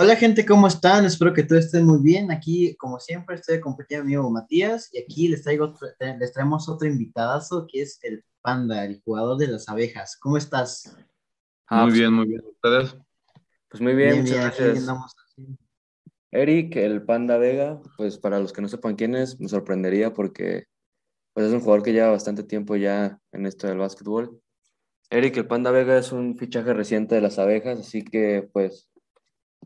Hola gente, ¿cómo están? Espero que todos estén muy bien. Aquí, como siempre, estoy acompañado de mi amigo Matías y aquí les, traigo, les traemos otro invitadazo que es el Panda, el jugador de las abejas. ¿Cómo estás? muy pues bien, muy bien. ¿Ustedes? Pues muy bien, muchas gracias. Eric, el Panda Vega, pues para los que no sepan quién es, me sorprendería porque pues es un jugador que lleva bastante tiempo ya en esto del básquetbol. Eric, el Panda Vega es un fichaje reciente de las abejas, así que pues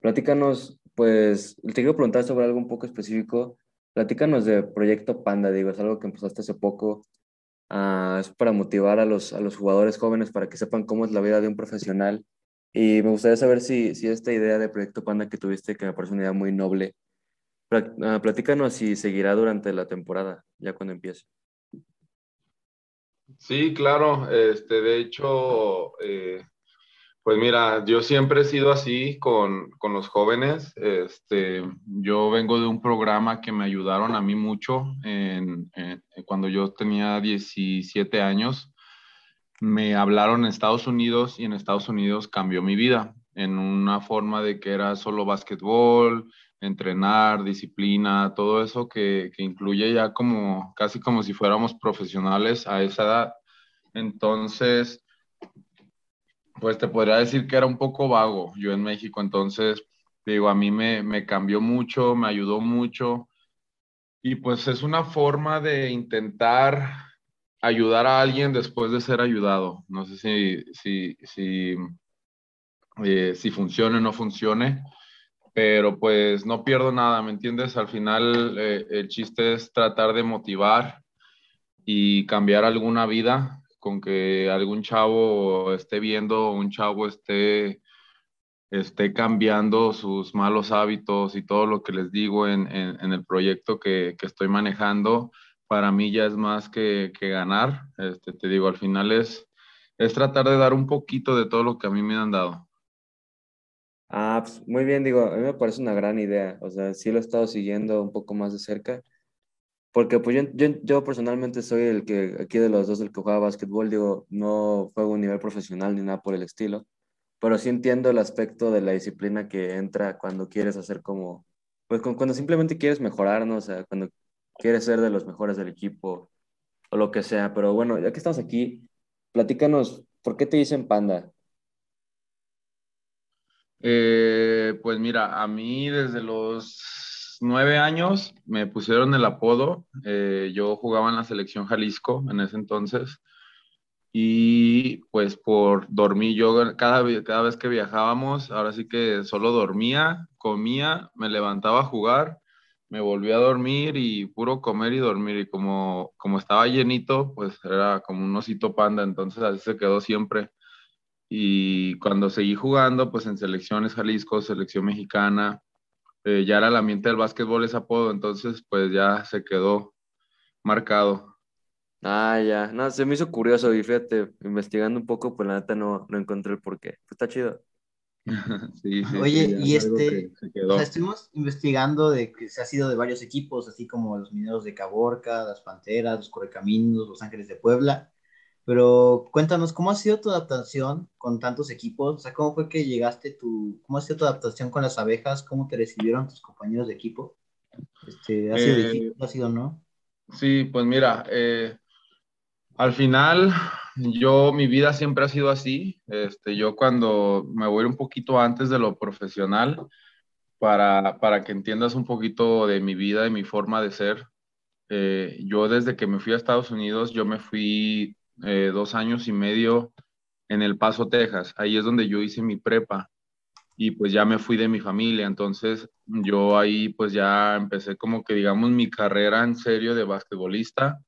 Platícanos, pues, te quiero preguntar sobre algo un poco específico. Platícanos de Proyecto Panda, digo, es algo que empezaste hace poco. Uh, es para motivar a los, a los jugadores jóvenes para que sepan cómo es la vida de un profesional. Y me gustaría saber si, si esta idea de Proyecto Panda que tuviste, que me parece una idea muy noble, uh, platícanos si seguirá durante la temporada, ya cuando empiece. Sí, claro. Este, de hecho, eh, pues mira, yo siempre he sido así con, con, los jóvenes. Este, yo vengo de un programa que me ayudaron a mí mucho en, cuando yo tenía 17 años. Me hablaron en Estados Unidos y en Estados Unidos cambió mi vida en una forma de que era solo básquetbol, entrenar, disciplina, todo eso que, que incluye ya como casi como si fuéramos profesionales a esa edad. Entonces, pues te podría decir que era un poco vago yo en México, entonces, digo, a mí me, me cambió mucho, me ayudó mucho y pues es una forma de intentar ayudar a alguien después de ser ayudado. No sé si, si, si, eh, si funcione o no funcione, pero pues no pierdo nada, ¿me entiendes? Al final eh, el chiste es tratar de motivar y cambiar alguna vida con que algún chavo esté viendo, un chavo esté, esté cambiando sus malos hábitos y todo lo que les digo en, el proyecto que, estoy manejando, para mí ya es más que, ganar. Este, te digo, al final es, es tratar de dar un poquito de todo lo que a mí me han dado. Ah, pues muy bien, digo, a mí me parece una gran idea. O sea, sí lo he estado siguiendo un poco más de cerca porque pues yo, yo, yo, personalmente soy el que, aquí de los dos, el que juega básquetbol, digo, no juego a un nivel profesional ni nada por el estilo, pero sí entiendo el aspecto de la disciplina que entra cuando quieres hacer como, pues cuando simplemente quieres mejorar, ¿no? O sea, cuando quieres ser de los mejores del equipo o lo que sea. Pero bueno, ya que estamos aquí, platícanos, ¿por qué te dicen panda? Eh, pues mira, a mí desde los nueve años me pusieron el apodo. Eh, yo jugaba en la selección Jalisco en ese entonces. Y pues por dormir, yo cada, cada vez que viajábamos, ahora sí que solo dormía, comía, me levantaba a jugar, me volvía a dormir y puro comer y dormir. Y como, como estaba llenito, pues era como un osito panda, entonces así se quedó siempre. Y cuando seguí jugando, pues en selecciones Jalisco, selección mexicana, eh, ya era el ambiente del básquetbol ese apodo, entonces pues ya se quedó marcado. Ah, ya, no, se me hizo curioso y fíjate, investigando un poco, pues la neta no, no encontré el porqué. Pues está chido. sí, sí, Oye, y este, o sea, estuvimos investigando de que se ha sido de varios equipos, así como los mineros de Caborca, las Panteras, los Correcaminos, los Ángeles de Puebla. Pero cuéntanos, ¿cómo ha sido tu adaptación con tantos equipos? O sea, ¿cómo fue que llegaste tu, cómo ha sido tu adaptación con las abejas? ¿Cómo te recibieron tus compañeros de equipo? Este, ¿Ha sido eh, difícil? ¿Ha sido no? Sí, pues mira, eh, al final yo, mi vida siempre ha sido así. Este, yo cuando me voy un poquito antes de lo profesional, para, para que entiendas un poquito de mi vida y mi forma de ser, eh, yo desde que me fui a Estados Unidos, yo me fui eh, dos años y medio en El Paso, Texas. Ahí es donde yo hice mi prepa y pues ya me fui de mi familia. Entonces yo ahí pues ya empecé como que digamos mi carrera en serio de basquetbolista.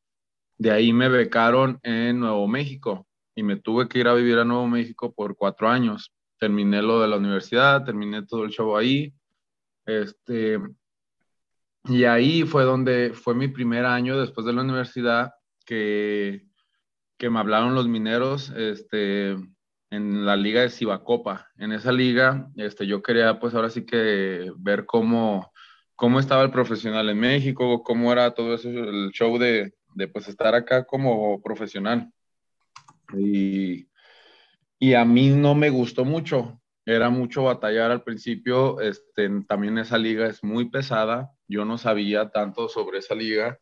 De ahí me becaron en Nuevo México y me tuve que ir a vivir a Nuevo México por cuatro años. Terminé lo de la universidad, terminé todo el show ahí. Este, y ahí fue donde fue mi primer año después de la universidad que que me hablaron los mineros este, en la liga de Cibacopa. En esa liga este, yo quería pues ahora sí que ver cómo, cómo estaba el profesional en México, cómo era todo eso, el show de, de pues estar acá como profesional. Y, y, a mí no me gustó mucho era mucho batallar al principio. Este, también esa liga es muy pesada. Yo no sabía tanto sobre esa liga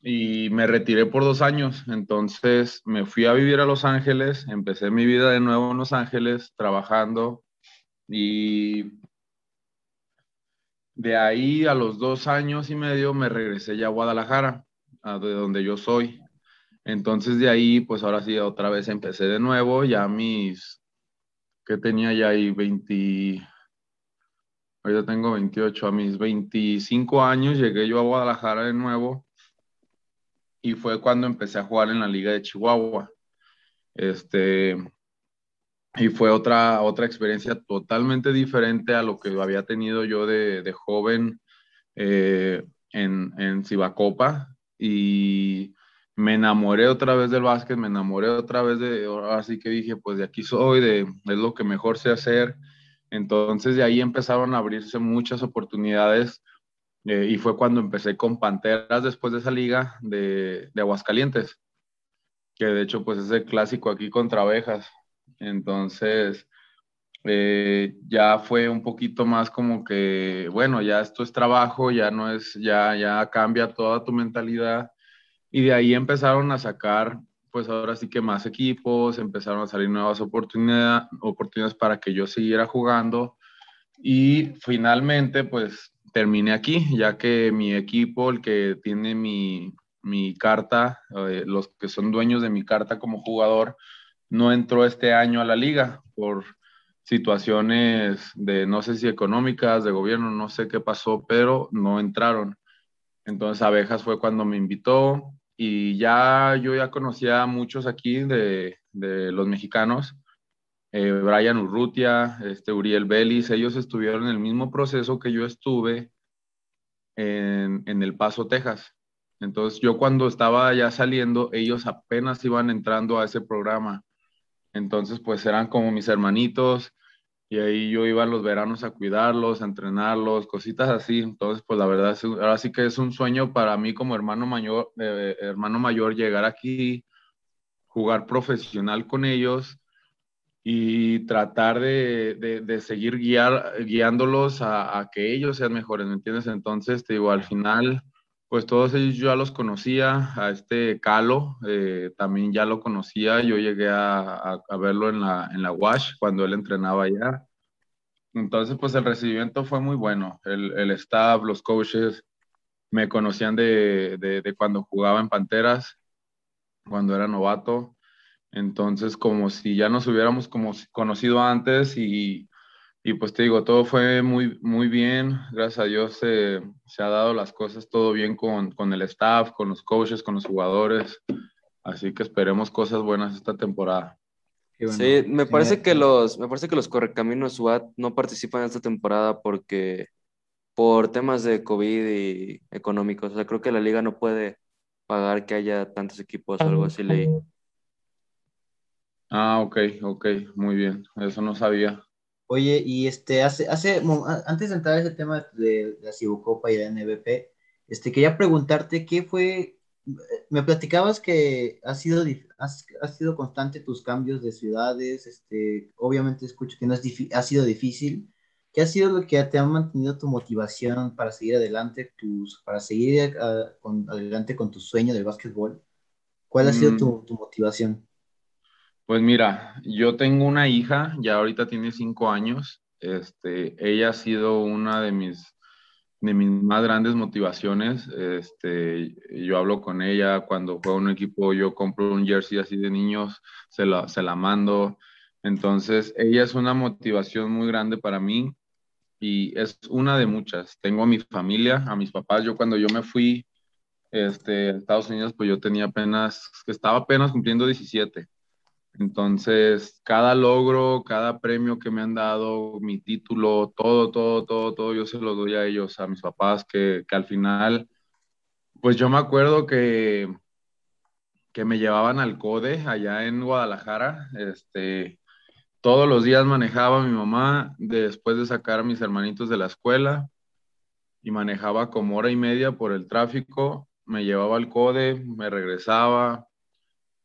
y me retiré por dos años. Entonces me fui a vivir a Los Ángeles, empecé mi vida de nuevo en Los Ángeles trabajando y de ahí a los dos años y medio me regresé ya a Guadalajara, a de donde yo soy. Entonces de ahí, pues ahora sí, otra vez empecé de nuevo, ya mis, ¿qué tenía ya ahí? 20, ahorita tengo 28, a mis 25 años llegué yo a Guadalajara de nuevo y fue cuando empecé a jugar en la Liga de Chihuahua. Este, y fue otra, otra experiencia totalmente diferente a lo que había tenido yo de, de joven eh, en, en. Y me enamoré otra vez del básquet, me enamoré otra vez de, así que dije, pues de aquí soy, de, es lo que mejor sé hacer. Entonces de ahí empezaron a abrirse muchas oportunidades eh, y fue cuando empecé con Panteras después de esa liga de, de, Aguascalientes, que de hecho pues es el clásico aquí contra abejas. Entonces eh, ya fue un poquito más como que, bueno, ya esto es trabajo, ya no es, ya, ya cambia toda tu mentalidad. Y de ahí empezaron a sacar, pues ahora sí que más equipos, empezaron a salir nuevas oportunidades, oportunidades para que yo siguiera jugando. Y finalmente, pues terminé aquí, ya que mi equipo, el que tiene mi, mi carta, eh, los que son dueños de mi carta como jugador, no entró este año a la liga por situaciones de, no sé si económicas, de gobierno, no sé qué pasó, pero no entraron. Entonces Abejas fue cuando me invitó y ya yo ya conocía a muchos aquí de, de los mexicanos eh, Brian Urrutia, este, Uriel Vélez, ellos estuvieron en el mismo proceso que yo estuve en, en, El Paso, Texas. Entonces yo cuando estaba ya saliendo, ellos apenas iban entrando a ese programa. Entonces pues eran como mis hermanitos y ahí yo iba los veranos a cuidarlos, a entrenarlos, cositas así. Entonces pues la verdad, ahora sí que es un sueño para mí como hermano mayor, eh, hermano mayor llegar aquí, jugar profesional con ellos y tratar de, de, seguir guiar, guiándolos a, a, que ellos sean mejores, ¿me entiendes? Entonces, te digo, al final, pues todos ellos yo ya los conocía, a este Calo eh, también ya lo conocía, yo llegué a, a, verlo en la, en la WASH cuando él entrenaba allá. Entonces, pues el recibimiento fue muy bueno, el, el staff, los coaches me conocían de, de, de cuando jugaba en Panteras, cuando era novato entonces, como si ya nos hubiéramos como conocido antes y, y pues te digo, todo fue muy, muy bien. Gracias a Dios se, se ha dado las cosas todo bien con, con, el staff, con los coaches, con los jugadores. Así que esperemos cosas buenas esta temporada. Sí, me parece que los, me parece que los Correcaminos SWAT no participan en esta temporada porque por temas de COVID y económicos. O sea, creo que la liga no puede pagar que haya tantos equipos o algo así leí. Ah, ok, ok, muy bien, eso no sabía. Oye, y este, hace, hace, antes de entrar a ese tema de, la Cibocopa y la NBP, este, quería preguntarte qué fue, me platicabas que ha sido, has, sido constante tus cambios de ciudades, este, obviamente escucho que no es ha sido difícil, ¿qué ha sido lo que te ha mantenido tu motivación para seguir adelante, tus, para seguir ah, adelante con tu sueño del básquetbol? ¿Cuál ha sido tu, mm. tu motivación? Pues mira, yo tengo una hija, ya ahorita tiene cinco años. Este, ella ha sido una de mis, de mis más grandes motivaciones. Este, yo hablo con ella cuando juega un equipo, yo compro un jersey así de niños, se la, se la mando. Entonces, ella es una motivación muy grande para mí y es una de muchas. Tengo a mi familia, a mis papás. Yo cuando yo me fui este, a Estados Unidos, pues yo tenía apenas, estaba apenas cumpliendo 17. Entonces, cada logro, cada premio que me han dado, mi título, todo, todo, todo, todo, yo se lo doy a ellos, a mis papás, que, que al final, pues yo me acuerdo que, que me llevaban al CODE allá en Guadalajara, este, todos los días manejaba mi mamá después de sacar a mis hermanitos de la escuela y manejaba como hora y media por el tráfico, me llevaba al CODE, me regresaba,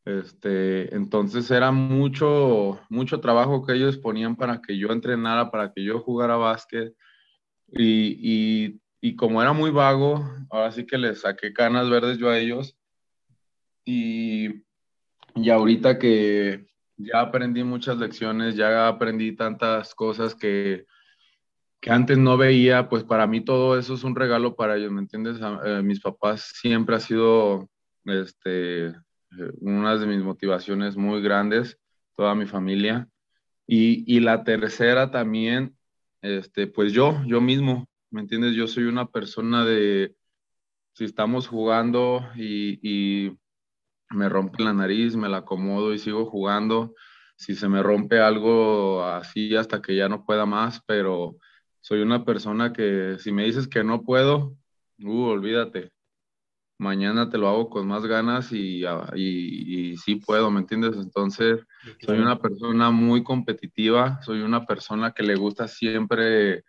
Este, entonces era mucho, mucho trabajo que ellos ponían para que yo entrenara, para que yo jugara básquet. Y, y, como era muy vago, ahora sí que les saqué canas verdes yo a ellos. Y, y ahorita que ya aprendí muchas lecciones, ya aprendí tantas cosas que, que antes no veía, pues para mí todo eso es un regalo para ellos, ¿me entiendes? Eh, mis papás siempre ha sido este, una de mis motivaciones muy grandes, toda mi familia. Y, y, la tercera también, este, pues yo, yo mismo, ¿me entiendes? Yo soy una persona de, si estamos jugando y, y me rompe la nariz, me la acomodo y sigo jugando. Si se me rompe algo así hasta que ya no pueda más, pero soy una persona que si me dices que no puedo, uh, olvídate. Mañana te lo hago con más ganas y, ah, y, y sí puedo, ¿me entiendes? Entonces, soy una persona muy competitiva, soy una persona que le gusta siempre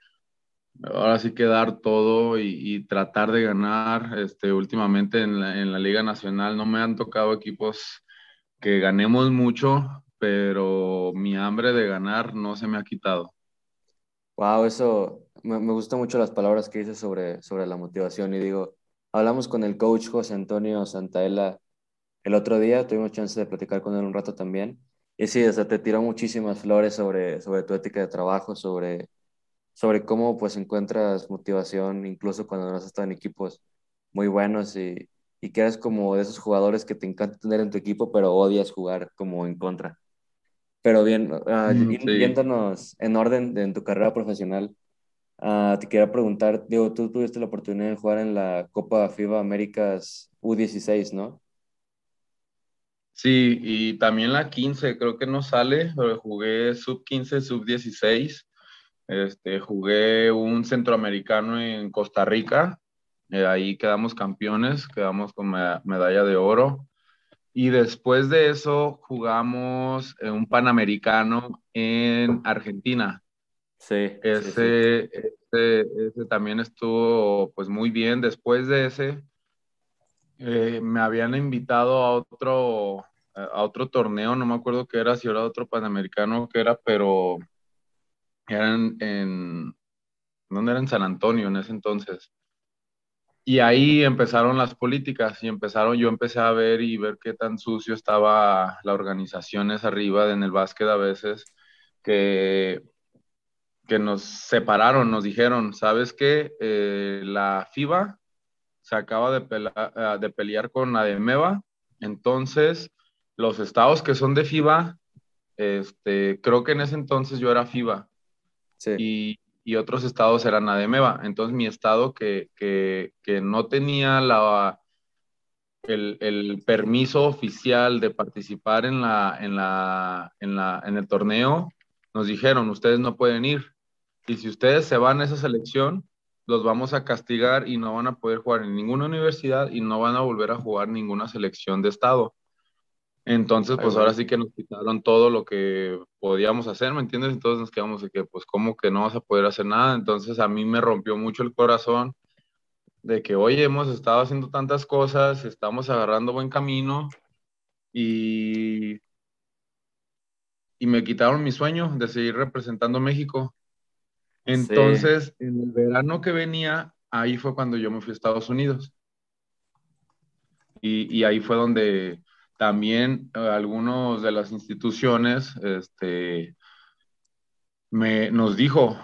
ahora sí que dar todo y, tratar de ganar. Este, últimamente en la, en la, Liga Nacional no me han tocado equipos que ganemos mucho, pero mi hambre de ganar no se me ha quitado. Wow, eso me, me gustan mucho las palabras que dices sobre, sobre la motivación y digo, hablamos con el coach José Antonio Santaella el otro día, tuvimos chance de platicar con él un rato también. Y sí, o sea, te tiró muchísimas flores sobre, sobre tu ética de trabajo, sobre sobre cómo pues encuentras motivación incluso cuando no has estado en equipos muy buenos y, y que eres como de esos jugadores que te encanta tener en tu equipo, pero odias jugar como en contra. Pero bien, uh, viéndonos en orden de, en tu carrera profesional, uh, te quería preguntar, digo, tú tuviste la oportunidad de jugar en la Copa FIBA Américas U16, ¿no? Sí, y también la 15, creo que no sale, pero jugué sub 15, sub 16 este, jugué un centroamericano en Costa Rica, eh, ahí quedamos campeones, quedamos con medalla de oro. Y después de eso jugamos un panamericano en Argentina. Sí. Ese, Ese, también estuvo pues muy bien. Después de ese, eh, me habían invitado a otro, a otro torneo, no me acuerdo qué era, si era otro panamericano que era, pero eran en, ¿dónde era? En San Antonio en ese entonces. Y ahí empezaron las políticas y empezaron, yo empecé a ver y ver qué tan sucio estaba la organización esa arriba en el básquet a veces, que, que nos separaron, nos dijeron, ¿sabes qué? Eh, la FIBA se acaba de, eh, de pelear con ADEMEVA, entonces los estados que son de FIBA, este, creo que en ese entonces yo era FIBA, y, y, otros estados eran ADEMEVA. Entonces mi estado que, que, que no tenía la, el, el, permiso oficial de participar en, la, en, la, en, la, en el torneo, nos dijeron, ustedes no pueden ir. Y si ustedes se van a esa selección, los vamos a castigar y no van a poder jugar en ninguna universidad y no van a volver a jugar ninguna selección de estado. Entonces, pues ahora sí que nos quitaron todo lo que podíamos hacer, ¿me entiendes? Entonces nos quedamos de que, pues, ¿cómo que no vas a poder hacer nada? Entonces a mí me rompió mucho el corazón de que, oye, hemos estado haciendo tantas cosas, estamos agarrando buen camino y, y me quitaron mi sueño de seguir representando México. Entonces, en el verano que venía, ahí fue cuando yo me fui a Estados Unidos. Y, ahí fue donde también eh, algunos de las instituciones este, me, nos dijo,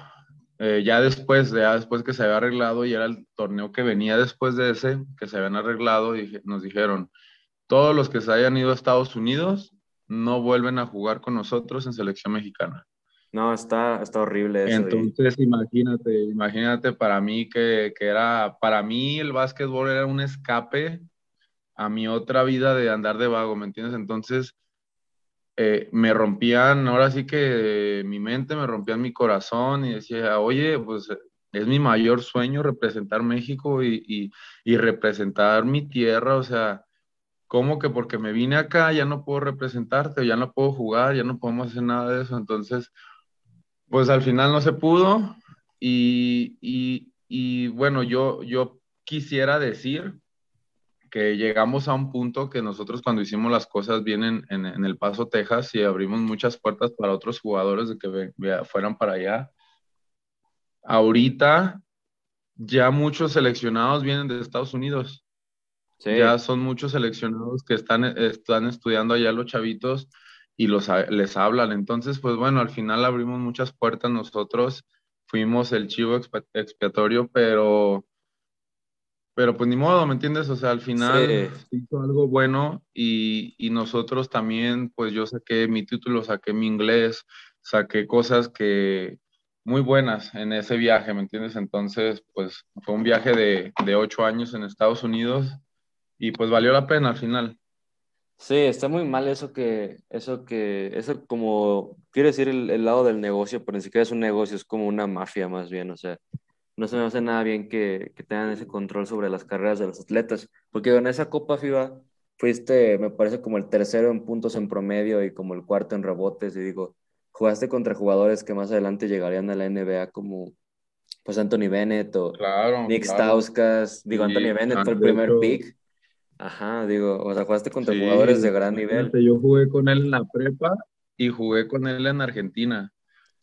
eh, ya después, ya después que se había arreglado y era el torneo que venía después de ese, que se habían arreglado, y nos dijeron, todos los que se hayan ido a Estados Unidos no vuelven a jugar con nosotros en selección mexicana. No, está, está horrible eso. Entonces, imagínate, imagínate para mí que, que, era, para mí el básquetbol era un escape a mi otra vida de andar de vago, ¿me entiendes? Entonces, eh, me rompían, ahora sí que mi mente me rompían mi corazón y decía, oye, pues es mi mayor sueño representar México y, y, representar mi tierra, o sea, ¿cómo que porque me vine acá ya no puedo representarte, ya no puedo jugar, ya no podemos hacer nada de eso? Entonces, pues al final no se pudo y, y bueno, yo, yo quisiera decir que llegamos a un punto que nosotros cuando hicimos las cosas bien en, en, El Paso, Texas, y abrimos muchas puertas para otros jugadores de que fueran para allá. Ahorita ya muchos seleccionados vienen de Estados Unidos. Ya son muchos seleccionados que están, están estudiando allá los chavitos y los, les hablan. Entonces, pues bueno, al final abrimos muchas puertas nosotros, fuimos el chivo expiatorio, pero pero pues ni modo, ¿me entiendes? O sea, al final hizo algo bueno y, y, nosotros también, pues yo saqué mi título, saqué mi inglés, saqué cosas que muy buenas en ese viaje, ¿me entiendes? Entonces, pues fue un viaje de, de ocho años en Estados Unidos y pues valió la pena al final. Sí, está muy mal eso que, eso que, eso como, quiere decir el, el lado del negocio, pero ni siquiera es un negocio, es como una mafia más bien, o sea, no se me hace nada bien que, que, tengan ese control sobre las carreras de los atletas, porque en esa Copa FIBA fuiste, me parece, como el tercero en puntos en promedio y como el cuarto en rebotes, y digo, jugaste contra jugadores que más adelante llegarían a la NBA como pues Anthony Bennett o Nick Stauskas, digo, Anthony Bennett fue el primer pick. Ajá, digo, o sea, jugaste contra jugadores de gran nivel. Yo jugué con él en la prepa y jugué con él en Argentina.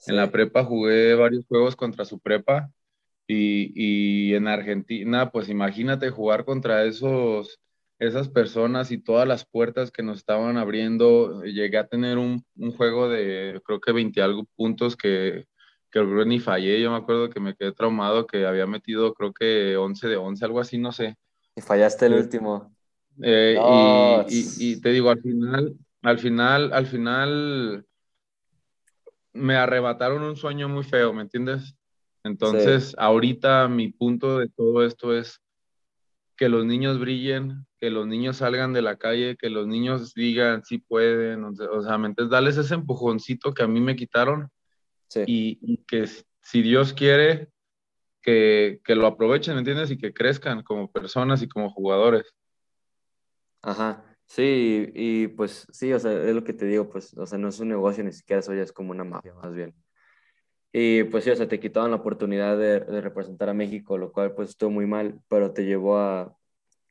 En la prepa jugué varios juegos contra su prepa y, en Argentina, pues imagínate jugar contra esos, esas personas y todas las puertas que nos estaban abriendo. Llegué a tener un, juego de creo que 20 algo puntos que, que ni fallé. Yo me acuerdo que me quedé traumado, que había metido creo que 11 de 11, algo así, no sé. Y fallaste el último. Eh, y, y, te digo, al final, al final, al final me arrebataron un sueño muy feo, ¿me entiendes? Entonces, ahorita mi punto de todo esto es que los niños brillen, que los niños salgan de la calle, que los niños digan si pueden, o sea, entonces darles ese empujoncito que a mí me quitaron y, que si Dios quiere, que, que, lo aprovechen, ¿me entiendes? Y que crezcan como personas y como jugadores. Ajá, sí, y pues sí, o sea, es lo que te digo, pues, o sea, no es un negocio, ni siquiera eso ya es como una mafia, más bien. Y pues sí, o sea, te quitaban la oportunidad de, representar a México, lo cual pues estuvo muy mal, pero te llevó a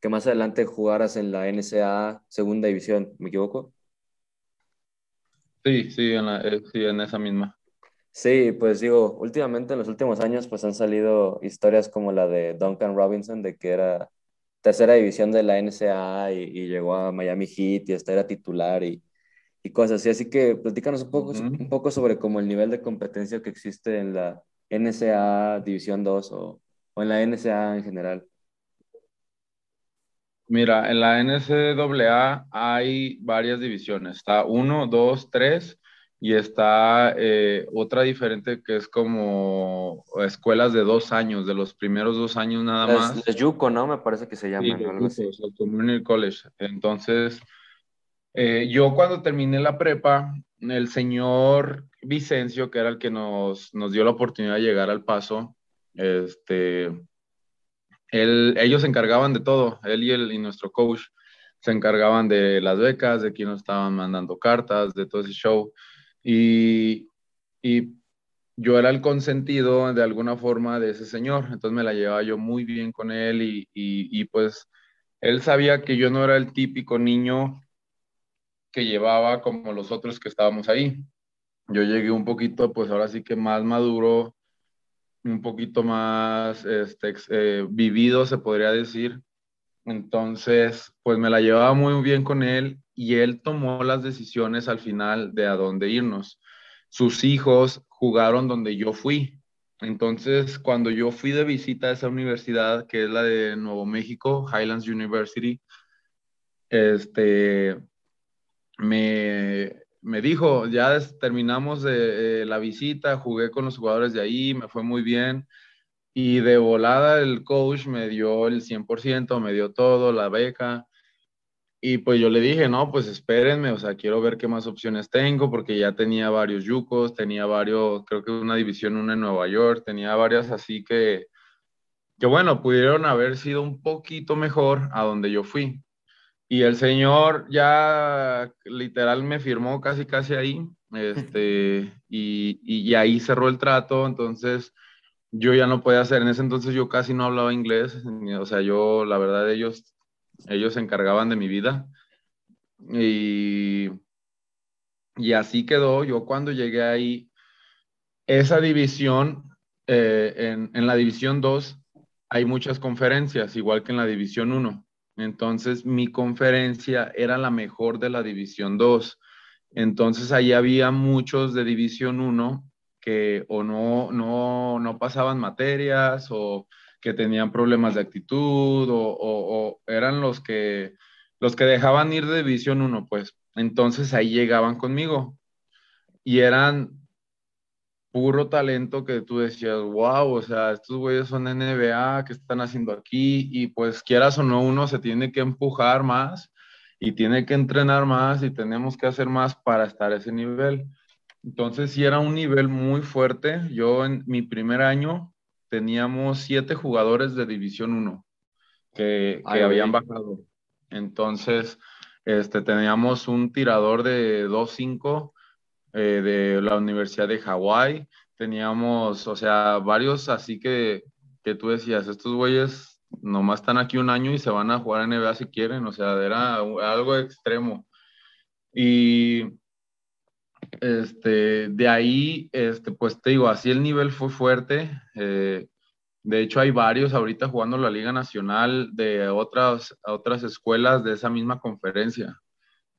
que más adelante jugaras en la NCAA Segunda División, ¿me equivoco? Sí, sí, en, eh, sí, en esa misma. Sí, pues digo, últimamente en los últimos años pues han salido historias como la de Duncan Robinson, de que era tercera división de la NCAA y, y llegó a Miami Heat y hasta era titular y y cosas así. Así que platícanos un poco, un poco sobre como el nivel de competencia que existe en la NSA División 2 o, o en la NSA en general. Mira, en la NCAA hay varias divisiones. Está 1, 2, 3 y está eh, otra diferente que es como escuelas de dos años, de los primeros dos años nada más. Es Yuko, ¿no? Me parece que se llama. Sí, Community College. Entonces, eh, yo cuando terminé la prepa, el señor Vicencio, que era el que nos, nos dio la oportunidad de llegar al paso, este, él, ellos se encargaban de todo, él y, el, y nuestro coach se encargaban de las becas, de quién nos estaban mandando cartas, de todo ese show. Y, y yo era el consentido de alguna forma de ese señor, entonces me la llevaba yo muy bien con él y, y, pues él sabía que yo no era el típico niño que llevaba como los otros que estábamos ahí. Yo llegué un poquito, pues ahora sí que más maduro, un poquito más este, eh, vivido, se podría decir. Entonces, pues me la llevaba muy bien con él y él tomó las decisiones al final de a dónde irnos. Sus hijos jugaron donde yo fui. Entonces, cuando yo fui de visita a esa universidad, que es la de Nuevo México, Highlands University, este, me, me dijo, ya terminamos de, la visita, jugué con los jugadores de ahí, me fue muy bien. Y de volada el coach me dio el 100%, me dio todo, la beca. Y pues yo le dije, no, pues espérenme, o sea, quiero ver qué más opciones tengo, porque ya tenía varios yucos, tenía varios, creo que una división, una en Nueva York, tenía varias así que, que bueno, pudieron haber sido un poquito mejor a donde yo fui. Y el señor ya literal me firmó casi, casi ahí, este, y, y, ahí cerró el trato, entonces yo ya no podía hacer, en ese entonces yo casi no hablaba inglés, o sea, yo, la verdad, ellos ellos se encargaban de mi vida. Y, y así quedó. Yo cuando llegué ahí, esa división, eh, en, en, la división 2 hay muchas conferencias, igual que en la división 1. Entonces mi conferencia era la mejor de la división 2. Entonces ahí había muchos de división 1 que o no, no, no pasaban materias o que tenían problemas de actitud o, eran los que, los que dejaban ir de División 1, pues. Entonces ahí llegaban conmigo y eran puro talento que tú decías, wow, o sea, estos güeyes son NBA, ¿qué están haciendo aquí? Y pues quieras o no, uno se tiene que empujar más y tiene que entrenar más y tenemos que hacer más para estar a ese nivel. Entonces sí era un nivel muy fuerte. Yo en mi primer año teníamos siete jugadores de División 1 que, que habían bajado. Entonces, este, teníamos un tirador de 2-5 eh, de la Universidad de Hawái. Teníamos, o sea, varios así que, que tú decías, estos güeyes nomás están aquí un año y se van a jugar en NBA si quieren, o sea, era algo extremo. Y este, de ahí, este, pues te digo, así el nivel fue fuerte. Eh, de hecho, hay varios ahorita jugando la Liga Nacional de otras, otras escuelas de esa misma conferencia.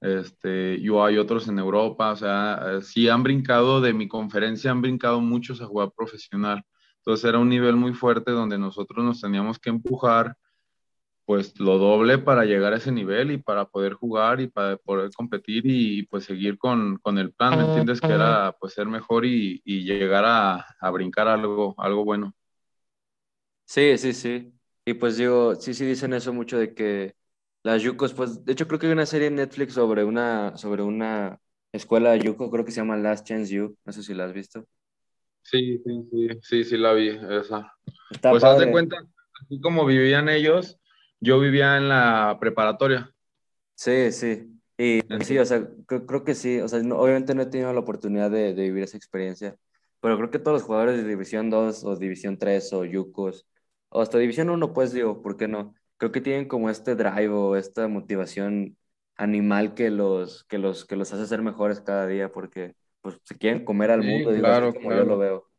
Este, yo hay otros en Europa, o sea, sí han brincado de mi conferencia, han brincado muchos a jugar profesional. Entonces era un nivel muy fuerte donde nosotros nos teníamos que empujar pues lo doble para llegar a ese nivel y para poder jugar y para poder competir y, pues seguir con, con, el plan, ¿me entiendes? Que era pues ser mejor y, y llegar a, a, brincar algo, algo bueno. Sí, sí, sí. Y pues digo, sí, sí dicen eso mucho de que las Yukos, pues de hecho creo que hay una serie en Netflix sobre una, sobre una escuela de Yuko, creo que se llama Last Chance You, no sé si la has visto. Sí, sí, sí, sí, sí la vi, esa. pues haz de cuenta, así como vivían ellos, yo vivía en la preparatoria. Sí, sí. Y sí, o sea, creo, que sí. O sea, obviamente no he tenido la oportunidad de, vivir esa experiencia, pero creo que todos los jugadores de División 2 o División 3 o Yukos, o hasta División 1, pues digo, ¿por qué no? Creo que tienen como este drive o esta motivación animal que los, que los, que los hace ser mejores cada día porque pues se quieren comer al mundo, digo, claro, como yo lo veo.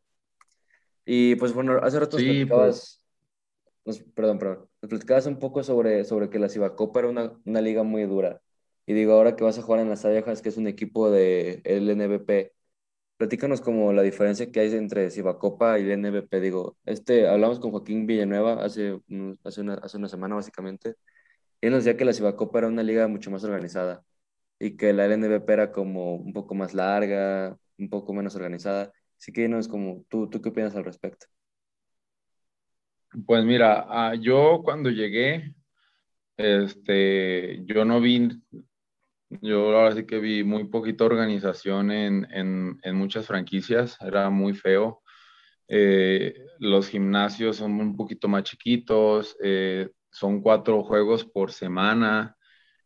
Y pues bueno, hace rato sí, pues perdón, perdón, platicabas un poco sobre, sobre que la Cibacopa era una, una, liga muy dura. Y digo, ahora que vas a jugar en las Abejas, que es un equipo de LNBP, platícanos como la diferencia que hay entre Cibacopa y el NBP. Digo, este, hablamos con Joaquín Villanueva hace, hace, una, hace una semana básicamente, y él nos decía que la Cibacopa era una liga mucho más organizada y que la LNBP era como un poco más larga, un poco menos organizada. Así que es como, ¿tú, ¿tú qué opinas al respecto? Pues mira, ah, yo cuando llegué, este, yo no vi, yo ahora sí que vi muy poquita organización en, en, muchas franquicias, era muy feo. Eh, los gimnasios son un poquito más chiquitos, eh, son cuatro juegos por semana,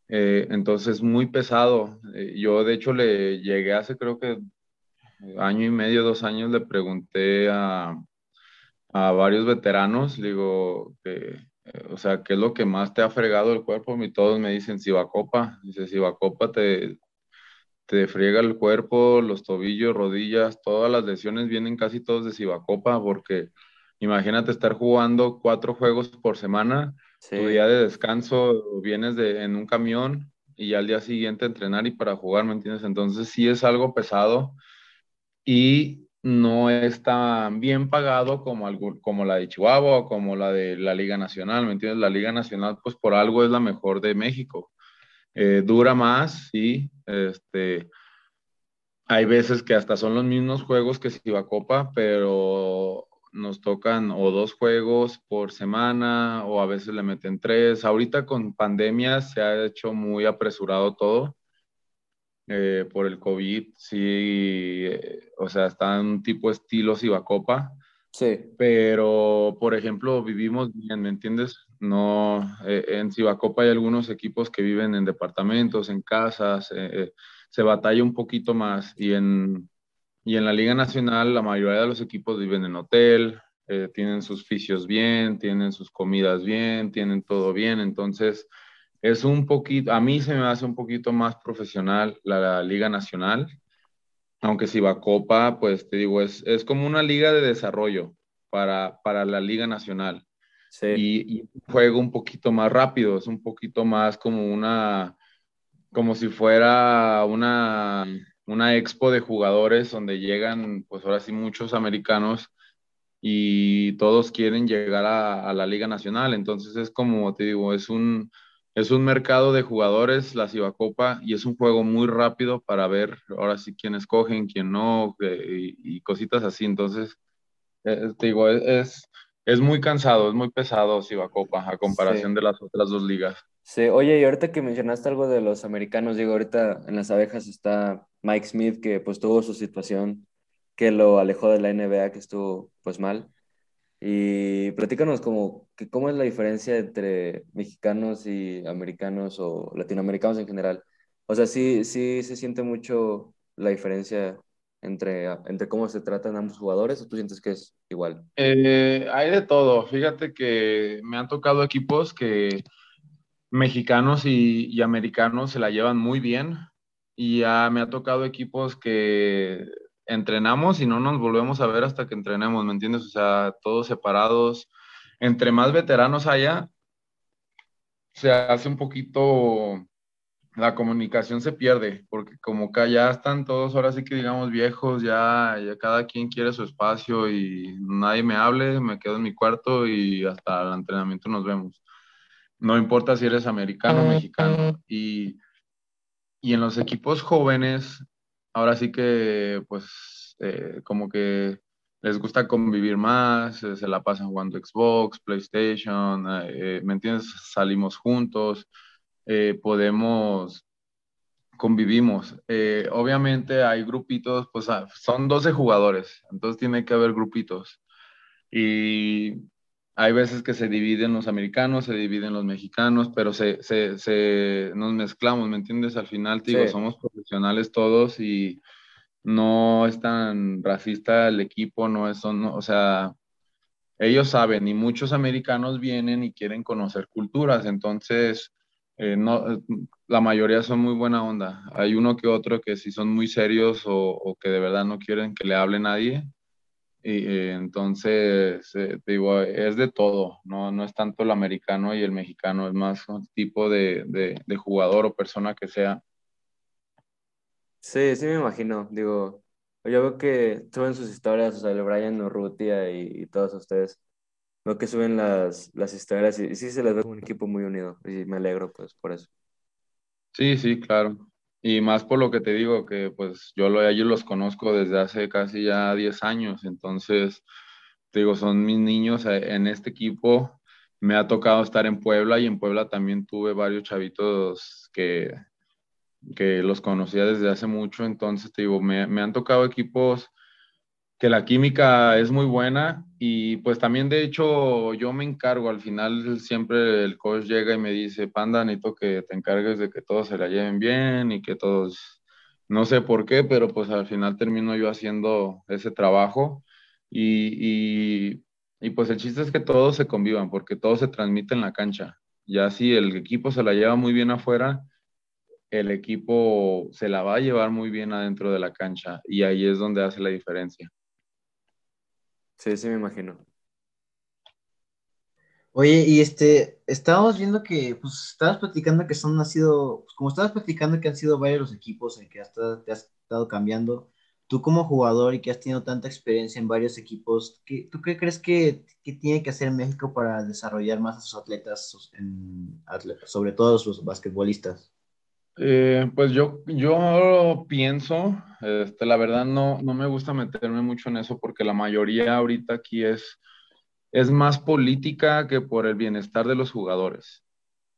eh, entonces muy pesado. yo de hecho le llegué hace creo que año y medio, dos años, le pregunté a, a varios veteranos, digo, que, eh, o sea, ¿qué es lo que más te ha fregado el cuerpo? Y todos me dicen Cibacopa. Dice, Cibacopa te, te friega el cuerpo, los tobillos, rodillas, todas las lesiones vienen casi todos de Cibacopa, porque imagínate estar jugando cuatro juegos por semana, tu día de descanso vienes de, en un camión y al día siguiente entrenar y para jugar, ¿me entiendes? Entonces sí es algo pesado y no es tan bien pagado como, como la de Chihuahua o como la de la Liga Nacional, ¿me entiendes? La Liga Nacional, pues por algo es la mejor de México. Eh, dura más, sí. Este, hay veces que hasta son los mismos juegos que Copa, pero nos tocan o dos juegos por semana o a veces le meten tres. Ahorita con pandemia se ha hecho muy apresurado todo eh, por el COVID, sí, eh, o sea, está en un tipo estilo Cibacopa. Sí. Pero, por ejemplo, vivimos bien, ¿me entiendes? No, eh, en Cibacopa hay algunos equipos que viven en departamentos, en casas, se batalla un poquito más. Y en, y en la Liga Nacional, la mayoría de los equipos viven en hotel, tienen sus fisios bien, tienen sus comidas bien, tienen todo bien. Entonces, es un poquito, a mí se me hace un poquito más profesional la, Liga Nacional, aunque si va Copa, pues te digo, es, es como una liga de desarrollo para, para la Liga Nacional. Sí. Y, y, un juego un poquito más rápido, es un poquito más como una, como si fuera una, una expo de jugadores donde llegan, pues ahora sí, muchos americanos y todos quieren llegar a, a la Liga Nacional. Entonces es como te digo, es un, es un mercado de jugadores, la Cibacopa, y es un juego muy rápido para ver ahora sí quién escogen, quién no, y, cositas así. Entonces, eh, te digo, es, es muy cansado, es muy pesado Cibacopa a comparación de las otras dos ligas. Sí, oye, y ahorita que mencionaste algo de los americanos, digo, ahorita en las abejas está Mike Smith, que pues tuvo su situación que lo alejó de la NBA, que estuvo pues mal. Y platícanos como que cómo es la diferencia entre mexicanos y americanos o latinoamericanos en general. O sea, sí, sí se siente mucho la diferencia entre, entre cómo se tratan ambos jugadores o tú sientes que es igual? Eh, hay de todo. Fíjate que me han tocado equipos que mexicanos y, y americanos se la llevan muy bien y ya me ha tocado equipos que entrenamos y no nos volvemos a ver hasta que entrenemos, ¿me entiendes? O sea, todos separados. Entre más veteranos haya, se hace un poquito, la comunicación se pierde, porque como que ya están todos ahora sí que digamos viejos, ya, ya cada quien quiere su espacio y nadie me hable, me quedo en mi cuarto y hasta el entrenamiento nos vemos. No importa si eres americano o mexicano. Y, y en los equipos jóvenes, ahora sí que, pues, eh, como que les gusta convivir más, eh, se la pasan jugando Xbox, PlayStation, eh, ¿me entiendes? Salimos juntos, podemos, convivimos. obviamente hay grupitos, pues ah, son 12 jugadores, entonces tiene que haber grupitos. Y hay veces que se dividen los americanos, se dividen los mexicanos, pero se, se, se nos mezclamos, ¿me entiendes? Al final, digo, somos profesionales todos y no es tan racista el equipo, no es, o sea, ellos saben y muchos americanos vienen y quieren conocer culturas, entonces, eh, no, la mayoría son muy buena onda. Hay uno que otro que sí son muy serios o, o que de verdad no quieren que le hable nadie, y, eh, entonces, eh, digo, es de todo, ¿no? no es tanto el americano y el mexicano, es más un tipo de, de, jugador o persona que sea. Sí, sí me imagino, digo, yo veo que suben sus historias, o sea, el Brian Urrutia y, y todos ustedes, veo que suben las, las historias y, y sí se les ve como un equipo muy unido y me alegro pues por eso. Sí, sí, claro. Y más por lo que te digo, que pues yo, lo, ellos los conozco desde hace casi ya 10 años, entonces, te digo, son mis niños eh, en este equipo. Me ha tocado estar en Puebla y en Puebla también tuve varios chavitos que, que los conocía desde hace mucho, entonces te digo, me, me han tocado equipos que la química es muy buena y pues también de hecho yo me encargo, al final siempre el coach llega y me dice, Panda, necesito que te encargues de que todos se la lleven bien y que todos, no sé por qué, pero pues al final termino yo haciendo ese trabajo y, y, y pues el chiste es que todos se convivan porque todo se transmite en la cancha. Ya si el equipo se la lleva muy bien afuera, el equipo se la va a llevar muy bien adentro de la cancha y ahí es donde hace la diferencia. Sí, sí, me imagino. Oye, y este, estábamos viendo que, pues, estabas platicando que son, ha sido, pues, como estabas platicando que han sido varios los equipos en que has, te has estado cambiando, tú como jugador y que has tenido tanta experiencia en varios equipos, ¿qué, ¿tú qué crees que, tiene que hacer México para desarrollar más a sus atletas, en, sobre todo a sus basquetbolistas? Eh, pues yo, yo pienso, este, la verdad no, no me gusta meterme mucho en eso porque la mayoría ahorita aquí es, es más política que por el bienestar de los jugadores.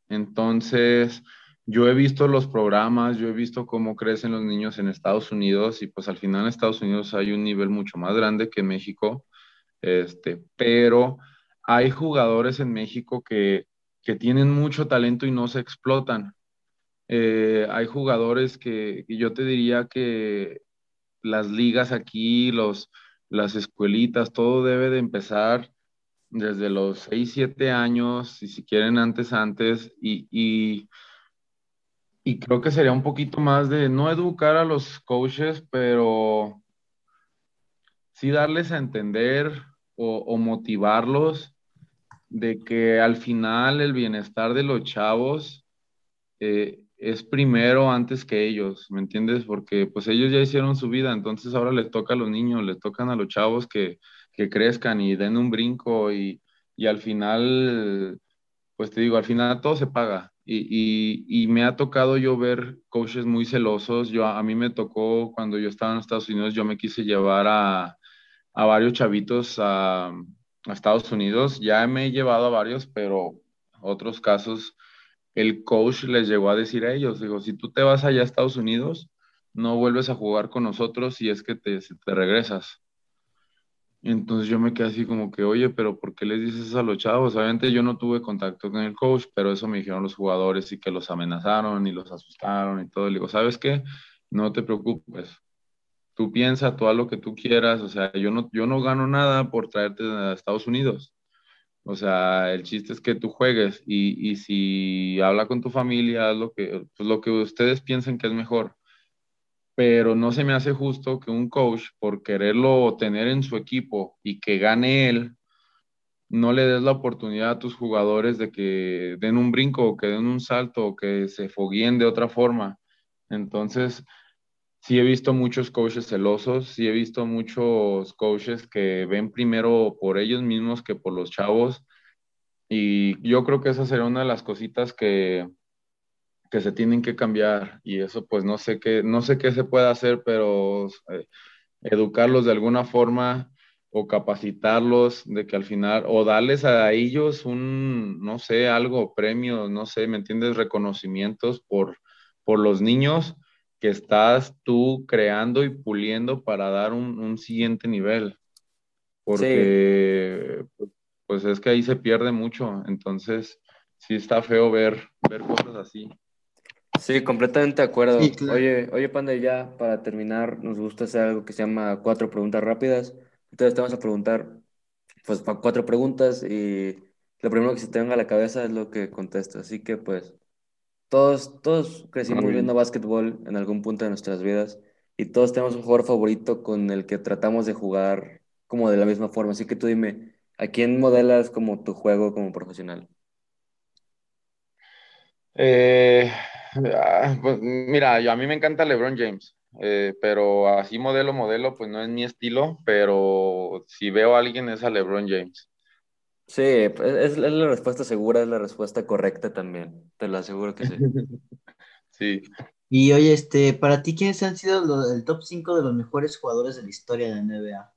Entonces, yo he visto los programas, yo he visto cómo crecen los niños en Estados Unidos y pues al final en Estados Unidos hay un nivel mucho más grande que México, este, pero hay jugadores en México que, que tienen mucho talento y no se explotan eh, hay jugadores que, yo te diría que las ligas aquí, los, las escuelitas, todo debe de empezar desde los 6, 7 años, y si quieren antes, antes, y, y, creo que sería un poquito más de no educar a los coaches, pero sí darles a entender o, motivarlos de que al final el bienestar de los chavos eh, es primero antes que ellos, ¿me entiendes? Porque pues ellos ya hicieron su vida, entonces ahora les toca a los niños, les tocan a los chavos que, que crezcan y den un brinco y, y, al final, pues te digo, al final todo se paga. Y, y, me ha tocado yo ver coaches muy celosos. Yo, a mí me tocó cuando yo estaba en Estados Unidos, yo me quise llevar a, a varios chavitos a Estados Unidos. Ya me he llevado a varios, pero otros casos el coach les llegó a decir a ellos, digo, si tú te vas allá a Estados Unidos, no vuelves a jugar con nosotros y es que te, regresas. Entonces yo me quedé así como que, oye, pero ¿por qué les dices a los chavos? Obviamente yo no tuve contacto con el coach, pero eso me dijeron los jugadores y que los amenazaron y los asustaron y todo. Le digo, ¿sabes qué? No te preocupes. Tú piensa, tú haz lo que tú quieras. O sea, yo no, yo no gano nada por traerte a Estados Unidos. O sea, el chiste es que tú juegues y, y si habla con tu familia, haz lo que, pues lo que ustedes piensen que es mejor. Pero no se me hace justo que un coach, por quererlo tener en su equipo y que gane él, no le des la oportunidad a tus jugadores de que den un brinco o que den un salto o que se fogueen de otra forma. Entonces, sí he visto muchos coaches celosos, sí he visto muchos coaches que ven primero por ellos mismos que por los chavos. Y yo creo que esa sería una de las cositas que, que se tienen que cambiar. Y eso pues no sé qué, no sé qué se puede hacer, pero eh, educarlos de alguna forma o capacitarlos de que al final, o darles a ellos un, no sé, algo, premios, no sé, ¿me entiendes? Reconocimientos por, por los niños que estás tú creando y puliendo para dar un, siguiente nivel. Porque pues es que ahí se pierde mucho. Entonces, sí está feo ver, ver cosas así. Sí, completamente de acuerdo. Oye, oye, Panda, ya para terminar, nos gusta hacer algo que se llama cuatro preguntas rápidas. Entonces te vamos a preguntar, pues, cuatro preguntas y lo primero que se te venga a la cabeza es lo que contestas. Así que, pues, todos, todos crecimos viendo básquetbol en algún punto de nuestras vidas y todos tenemos un jugador favorito con el que tratamos de jugar como de la misma forma. Así que tú dime, ¿a quién modelas como tu juego como profesional? Eh, ah, pues, mira, a mí me encanta LeBron James, eh, pero así modelo, modelo, pues no es mi estilo, pero si veo a alguien es a LeBron James. Sí, es, la respuesta segura, es la respuesta correcta también. Te lo aseguro que sí. sí. Y oye, este, para ti, ¿quiénes han sido el top 5 de los mejores jugadores de la historia de la NBA?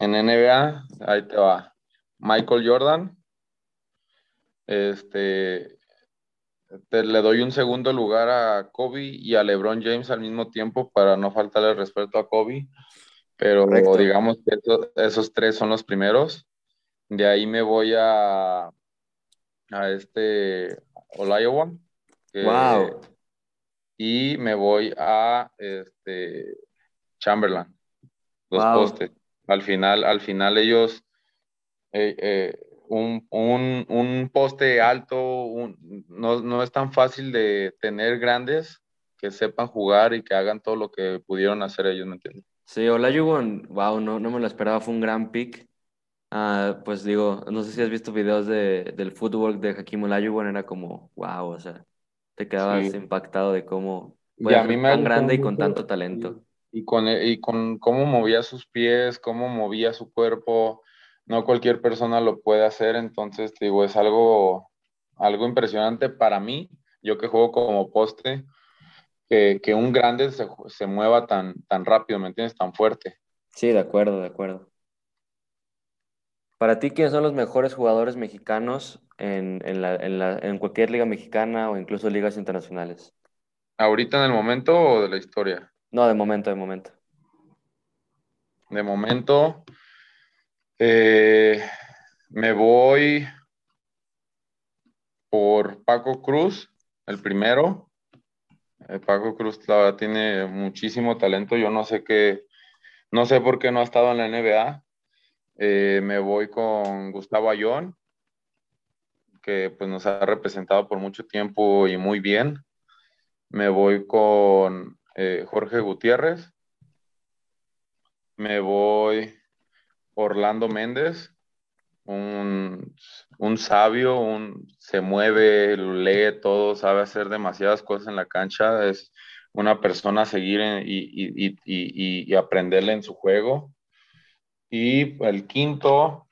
En NBA, ahí te va. Michael Jordan. Este, te, le doy un segundo lugar a Kobe y a LeBron James al mismo tiempo para no faltarle respeto a Kobe. Pero digamos que esos tres son los primeros. De ahí me voy a, a este Olajuwon. wow. Y me voy a este Chamberlain. Los postes. Al final, al final ellos, eh, eh, un, un, un, poste alto, no, no, es tan fácil de tener grandes que sepan jugar y que hagan todo lo que pudieron hacer ellos, ¿me entiendes? Sí, Olajuwon, wow, no, no me lo esperaba, fue un gran pick. Ah, pues digo, no sé si has visto videos de, del fútbol de Hakim Olajuwon, era como, wow, o sea, te quedabas impactado de cómo puede a mí tan grande y con tanto talento. Y, con, y con cómo movía sus pies, cómo movía su cuerpo, no cualquier persona lo puede hacer, entonces digo, es algo, algo impresionante para mí, yo que juego como poste, que, que un grande se, se mueva tan, tan rápido, ¿me entiendes? Tan fuerte. Sí, de acuerdo, de acuerdo. Para ti, ¿quiénes son los mejores jugadores mexicanos en, en, cualquier liga mexicana o incluso ligas internacionales? ¿Ahorita en el momento o de la historia? No, de momento, de momento. De momento, eh, me voy por Paco Cruz, el primero. Eh, Paco Cruz tiene muchísimo talento. Yo no sé qué, no sé por qué no ha estado en la NBA Eh, me voy con Gustavo Ayón, que pues nos ha representado por mucho tiempo y muy bien. Me voy con eh, Jorge Gutiérrez. Me voy Orlando Méndez, un, sabio, un, se mueve, lee todo, sabe hacer demasiadas cosas en la cancha, es una persona a seguir y, y, aprenderle en su juego. Y el quinto,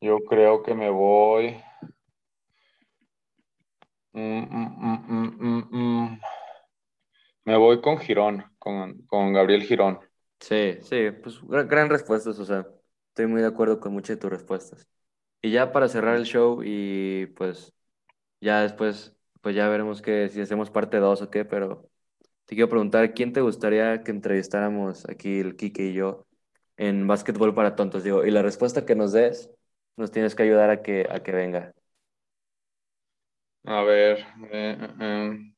yo creo que me voy. Mm, mm, mm, me voy con Girón, con, con Gabriel Girón. Sí, sí, pues gran, respuesta, o sea, estoy muy de acuerdo con muchas de tus respuestas. Y ya para cerrar el show y pues ya después, pues ya veremos que si hacemos parte 2 o qué, pero te quiero preguntar, ¿quién te gustaría que entrevistáramos aquí, el Kike y yo, en Básquetbol para Tontos? Digo, y la respuesta que nos des, nos tienes que ayudar a que, a que venga. A ver, eh, eh, eh,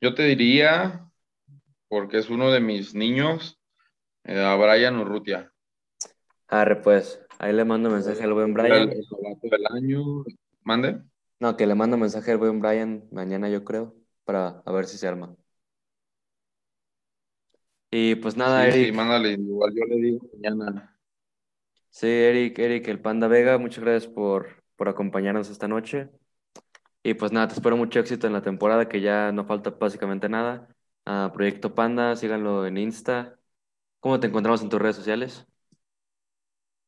yo te diría, porque es uno de mis niños, eh, a Brian Urrutia. Arre, pues, ahí le mando mensaje al buen Brian. El, del año, mande. No, que le mando mensaje al buen Brian mañana, yo creo, para a ver si se arma. Y pues nada, Eric. Sí, mándale, igual yo le digo mañana. Sí, Eric, Eric, el Panda Vega, muchas gracias por, por acompañarnos esta noche. Y pues nada, te espero mucho éxito en la temporada, que ya no falta básicamente nada. a Proyecto Panda, síganlo en Insta, ¿Cómo te encontramos en tus redes sociales?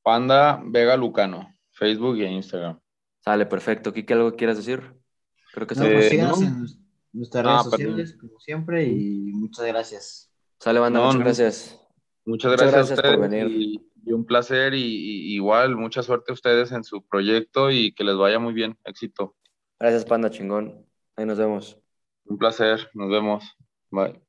Panda Vega Lucano, Facebook e Instagram. Sale, perfecto. ¿Qué algo quieras decir? Creo que no, pues síganos en nuestras redes ah, sociales, como siempre, y muchas gracias. Sale, banda, muchas gracias. Muchas gracias, a ustedes por venir. Y, un placer, y, igual, mucha suerte a ustedes en su proyecto y que les vaya muy bien. Éxito. Gracias, Panda, chingón. Ahí nos vemos. Un placer, nos vemos. Bye.